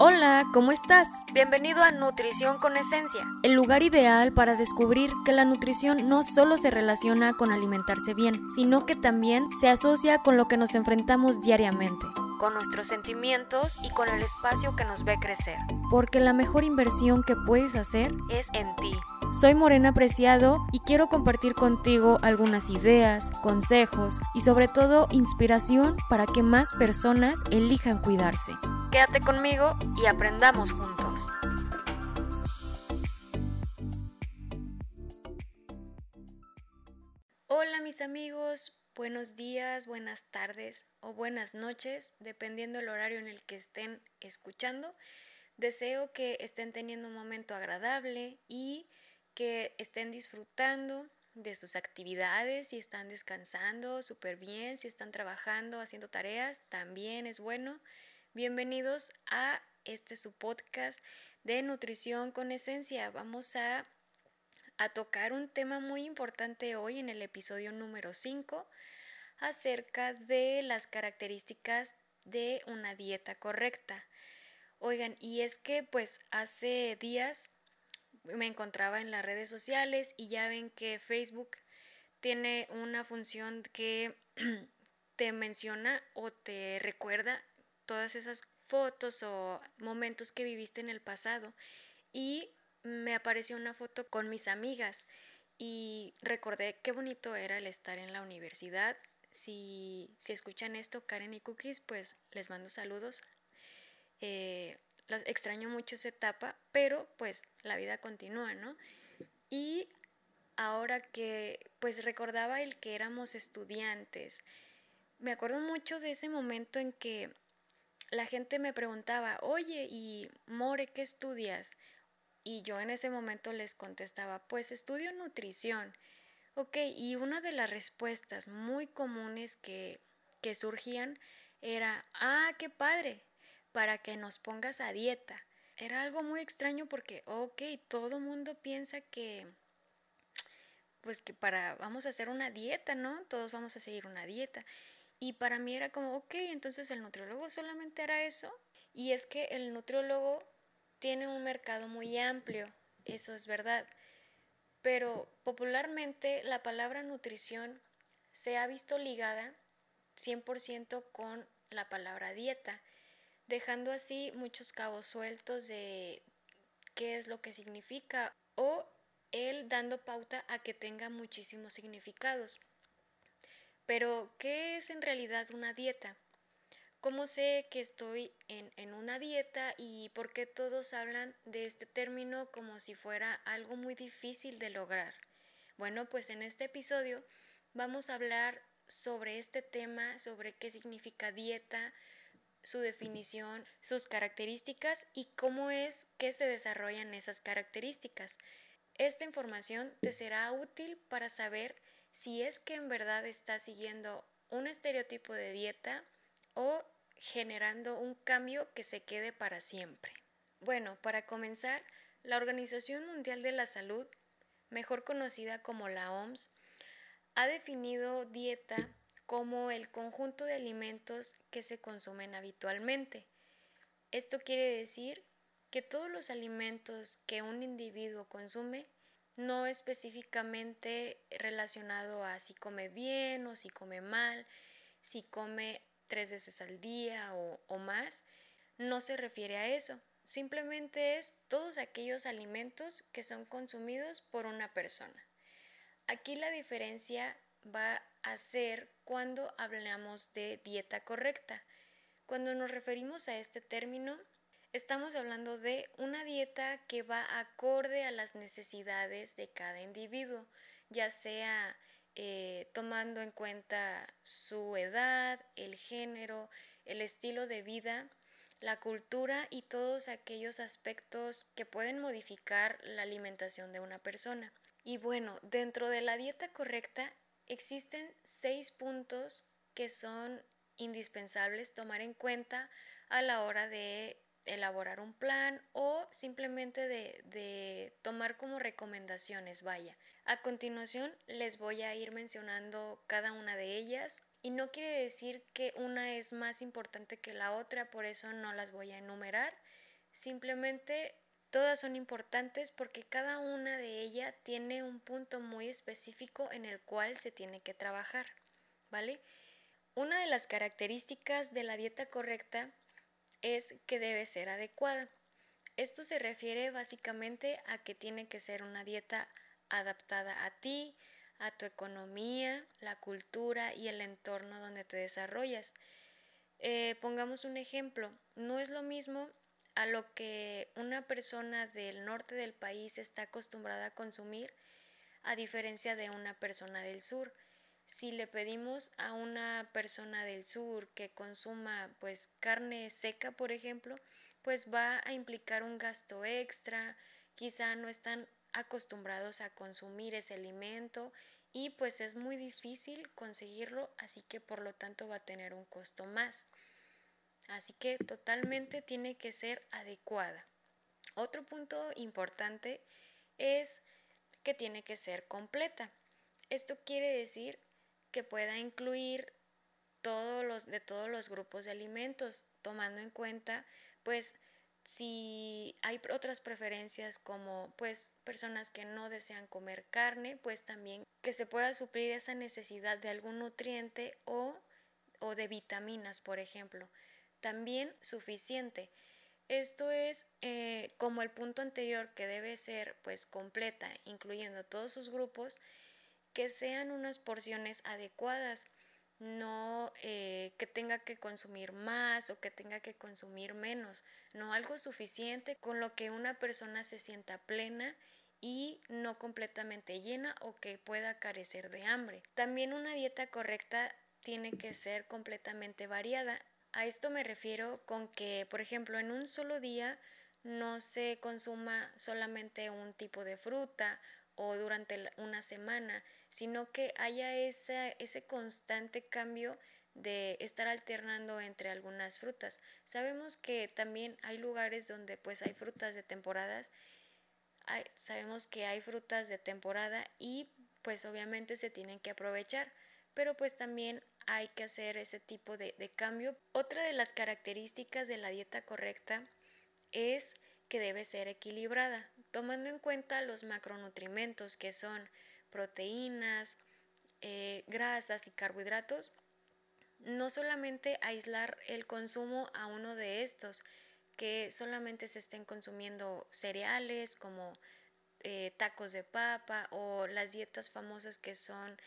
Hola, ¿cómo estás? Bienvenido a Nutrición con Esencia, el lugar ideal para descubrir que la nutrición no solo se relaciona con alimentarse bien, sino que también se asocia con lo que nos enfrentamos diariamente, con nuestros sentimientos y con el espacio que nos ve crecer. Porque la mejor inversión que puedes hacer es en ti. Soy Morena Preciado y quiero compartir contigo algunas ideas, consejos y sobre todo inspiración para que más personas elijan cuidarse. Quédate conmigo y aprendamos juntos. Hola mis amigos, buenos días, buenas tardes o buenas noches, dependiendo el horario en el que estén escuchando. Deseo que estén teniendo un momento agradable y que estén disfrutando de sus actividades, si están descansando súper bien, si están trabajando, haciendo tareas, también es bueno. Bienvenidos a este su podcast de nutrición con esencia. Vamos a, a tocar un tema muy importante hoy en el episodio número 5 acerca de las características de una dieta correcta. Oigan, y es que pues hace días me encontraba en las redes sociales y ya ven que Facebook tiene una función que te menciona o te recuerda todas esas fotos o momentos que viviste en el pasado y me apareció una foto con mis amigas y recordé qué bonito era el estar en la universidad. Si, si escuchan esto, Karen y Cookies, pues les mando saludos. Eh, los extraño mucho esa etapa, pero pues la vida continúa, ¿no? Y ahora que pues recordaba el que éramos estudiantes, me acuerdo mucho de ese momento en que la gente me preguntaba, oye, ¿y More, qué estudias? Y yo en ese momento les contestaba, pues estudio nutrición. Ok, y una de las respuestas muy comunes que, que surgían era, ah, qué padre, para que nos pongas a dieta. Era algo muy extraño porque, ok, todo mundo piensa que, pues que para, vamos a hacer una dieta, ¿no? Todos vamos a seguir una dieta. Y para mí era como, ok, entonces el nutriólogo solamente hará eso. Y es que el nutriólogo tiene un mercado muy amplio, eso es verdad. Pero popularmente la palabra nutrición se ha visto ligada 100% con la palabra dieta, dejando así muchos cabos sueltos de qué es lo que significa o él dando pauta a que tenga muchísimos significados. Pero, ¿qué es en realidad una dieta? ¿Cómo sé que estoy en, una dieta y por qué todos hablan de este término como si fuera algo muy difícil de lograr? Bueno, pues en este episodio vamos a hablar sobre este tema, sobre qué significa dieta, su definición, sus características y cómo es que se desarrollan esas características. Esta información te será útil para saber si es que en verdad está siguiendo un estereotipo de dieta o generando un cambio que se quede para siempre. Bueno, para comenzar, la Organización Mundial de la Salud, mejor conocida como la OMS, ha definido dieta como el conjunto de alimentos que se consumen habitualmente. Esto quiere decir que todos los alimentos que un individuo consume no específicamente relacionado a si come bien o si come mal, si come tres veces al día o, o más, no se refiere a eso. Simplemente es todos aquellos alimentos que son consumidos por una persona. Aquí la diferencia va a ser cuando hablamos de dieta correcta. Cuando nos referimos a este término, Estamos hablando de una dieta que va acorde a las necesidades de cada individuo, ya sea eh, tomando en cuenta su edad, el género, el estilo de vida, la cultura y todos aquellos aspectos que pueden modificar la alimentación de una persona. Y bueno, dentro de la dieta correcta existen seis puntos que son indispensables tomar en cuenta a la hora de elaborar un plan o simplemente de, tomar como recomendaciones, vaya. A continuación les voy a ir mencionando cada una de ellas y no quiere decir que una es más importante que la otra, por eso no las voy a enumerar, simplemente todas son importantes porque cada una de ellas tiene un punto muy específico en el cual se tiene que trabajar, ¿vale? Una de las características de la dieta correcta es que debe ser adecuada. Esto se refiere básicamente a que tiene que ser una dieta adaptada a ti, a tu economía, la cultura y el entorno donde te desarrollas. Eh, pongamos un ejemplo, no es lo mismo a lo que una persona del norte del país está acostumbrada a consumir a diferencia de una persona del sur. Si le pedimos a una persona del sur que consuma pues carne seca, por ejemplo, pues va a implicar un gasto extra, quizá no están acostumbrados a consumir ese alimento y pues es muy difícil conseguirlo, así que por lo tanto va a tener un costo más. Así que totalmente tiene que ser adecuada. Otro punto importante es que tiene que ser completa. Esto quiere decir que pueda incluir todos los de todos los grupos de alimentos, tomando en cuenta pues si hay otras preferencias como pues personas que no desean comer carne, pues también que se pueda suplir esa necesidad de algún nutriente o, o de vitaminas, por ejemplo. También suficiente. Esto es eh, como el punto anterior que debe ser pues completa, incluyendo todos sus grupos, que sean unas porciones adecuadas no eh, que tenga que consumir más o que tenga que consumir menos, no algo suficiente con lo que una persona se sienta plena y no completamente llena o que pueda carecer de hambre. También una dieta correcta tiene que ser completamente variada. A esto me refiero con que, por ejemplo, en un solo día no se consuma solamente un tipo de fruta o durante una semana, sino que haya ese, ese constante cambio de estar alternando entre algunas frutas. Sabemos que también hay lugares donde pues hay frutas de temporadas, sabemos que hay frutas de temporada y pues obviamente se tienen que aprovechar, pero pues también hay que hacer ese tipo de, de cambio. Otra de las características de la dieta correcta es que debe ser equilibrada tomando en cuenta los macronutrimentos que son proteínas, eh, grasas y carbohidratos, no solamente aislar el consumo a uno de estos, que solamente se estén consumiendo cereales como eh, tacos de papa o las dietas famosas que son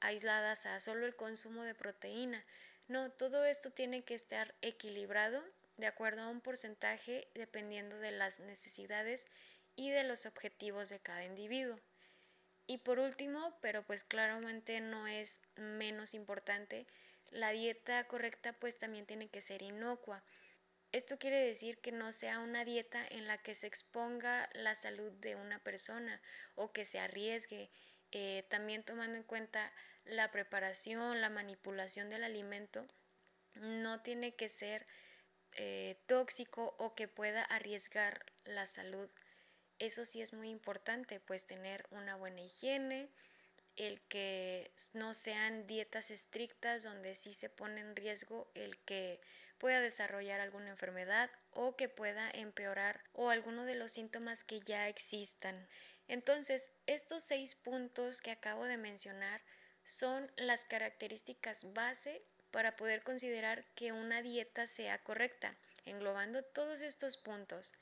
aisladas a solo el consumo de proteína. No, todo esto tiene que estar equilibrado de acuerdo a un porcentaje dependiendo de las necesidades y de los objetivos de cada individuo. Y por último, pero pues claramente no es menos importante, la dieta correcta pues también tiene que ser inocua. Esto quiere decir que no sea una dieta en la que se exponga la salud de una persona o que se arriesgue, eh, también tomando en cuenta la preparación, la manipulación del alimento, no tiene que ser eh, tóxico o que pueda arriesgar la salud eso sí es muy importante, pues tener una buena higiene, el que no sean dietas estrictas donde sí se pone en riesgo el que pueda desarrollar alguna enfermedad o que pueda empeorar o alguno de los síntomas que ya existan. Entonces, estos seis puntos que acabo de mencionar son las características base para poder considerar que una dieta sea correcta, englobando todos estos puntos.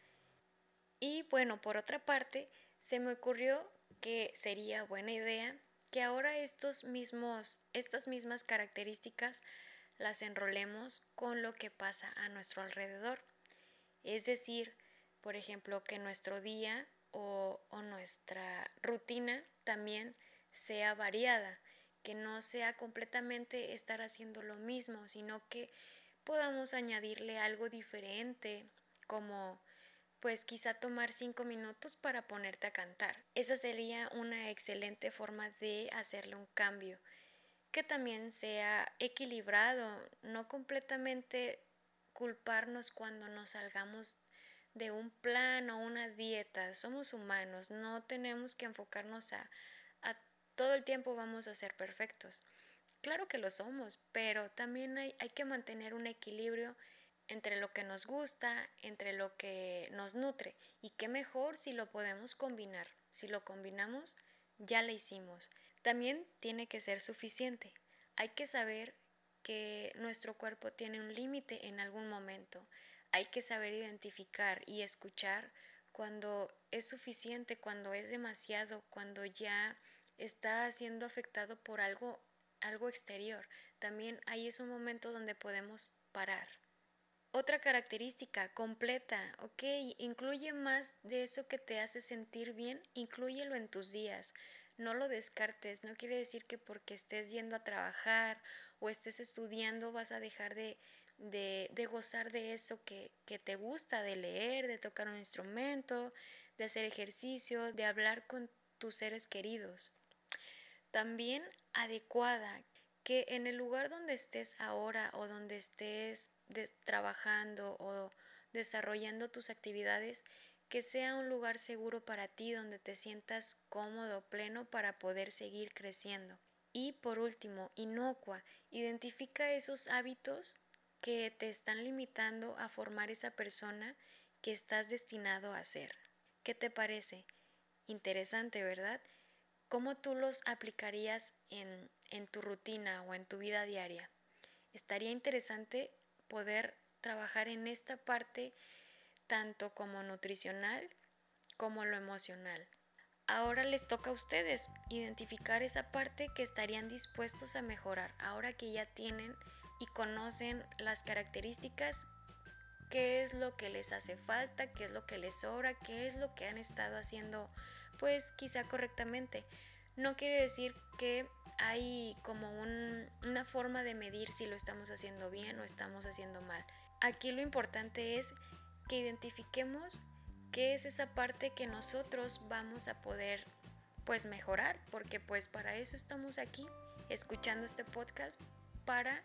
Y bueno, por otra parte, se me ocurrió que sería buena idea que ahora estos mismos, estas mismas características las enrolemos con lo que pasa a nuestro alrededor. Es decir, por ejemplo, que nuestro día o, o nuestra rutina también sea variada, que no sea completamente estar haciendo lo mismo, sino que podamos añadirle algo diferente, como pues quizá tomar cinco minutos para ponerte a cantar. Esa sería una excelente forma de hacerle un cambio, que también sea equilibrado, no completamente culparnos cuando nos salgamos de un plan o una dieta. Somos humanos, no tenemos que enfocarnos a, a todo el tiempo vamos a ser perfectos. Claro que lo somos, pero también hay, hay que mantener un equilibrio entre lo que nos gusta, entre lo que nos nutre. Y qué mejor si lo podemos combinar. Si lo combinamos, ya lo hicimos. También tiene que ser suficiente. Hay que saber que nuestro cuerpo tiene un límite en algún momento. Hay que saber identificar y escuchar cuando es suficiente, cuando es demasiado, cuando ya está siendo afectado por algo algo exterior. También ahí es un momento donde podemos parar. Otra característica completa, ok, incluye más de eso que te hace sentir bien, incluyelo en tus días. No lo descartes, no quiere decir que porque estés yendo a trabajar o estés estudiando vas a dejar de, de, de gozar de eso que, que te gusta, de leer, de tocar un instrumento, de hacer ejercicio, de hablar con tus seres queridos. También adecuada, que en el lugar donde estés ahora o donde estés trabajando o desarrollando tus actividades, que sea un lugar seguro para ti donde te sientas cómodo, pleno para poder seguir creciendo. Y por último, inocua, identifica esos hábitos que te están limitando a formar esa persona que estás destinado a ser. ¿Qué te parece? Interesante, ¿verdad? ¿Cómo tú los aplicarías en, en tu rutina o en tu vida diaria? Estaría interesante poder trabajar en esta parte tanto como nutricional como lo emocional. Ahora les toca a ustedes identificar esa parte que estarían dispuestos a mejorar, ahora que ya tienen y conocen las características, qué es lo que les hace falta, qué es lo que les sobra, qué es lo que han estado haciendo pues quizá correctamente. No quiere decir que hay como una forma de medir si lo estamos haciendo bien o estamos haciendo mal. Aquí lo importante es que identifiquemos qué es esa parte que nosotros vamos a poder pues mejorar, porque pues para eso estamos aquí escuchando este podcast para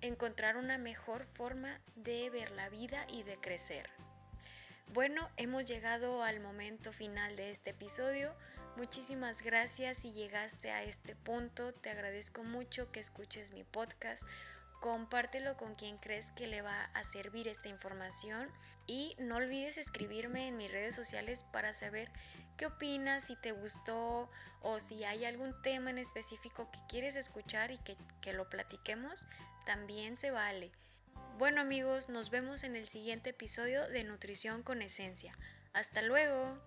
encontrar una mejor forma de ver la vida y de crecer. Bueno, hemos llegado al momento final de este episodio. Muchísimas gracias si llegaste a este punto. Te agradezco mucho que escuches mi podcast. Compártelo con quien crees que le va a servir esta información y no olvides escribirme en mis redes sociales para saber qué opinas, si te gustó o si hay algún tema en específico que quieres escuchar y que, que lo platiquemos, también se vale. Bueno amigos, nos vemos en el siguiente episodio de Nutrición con Esencia. Hasta luego.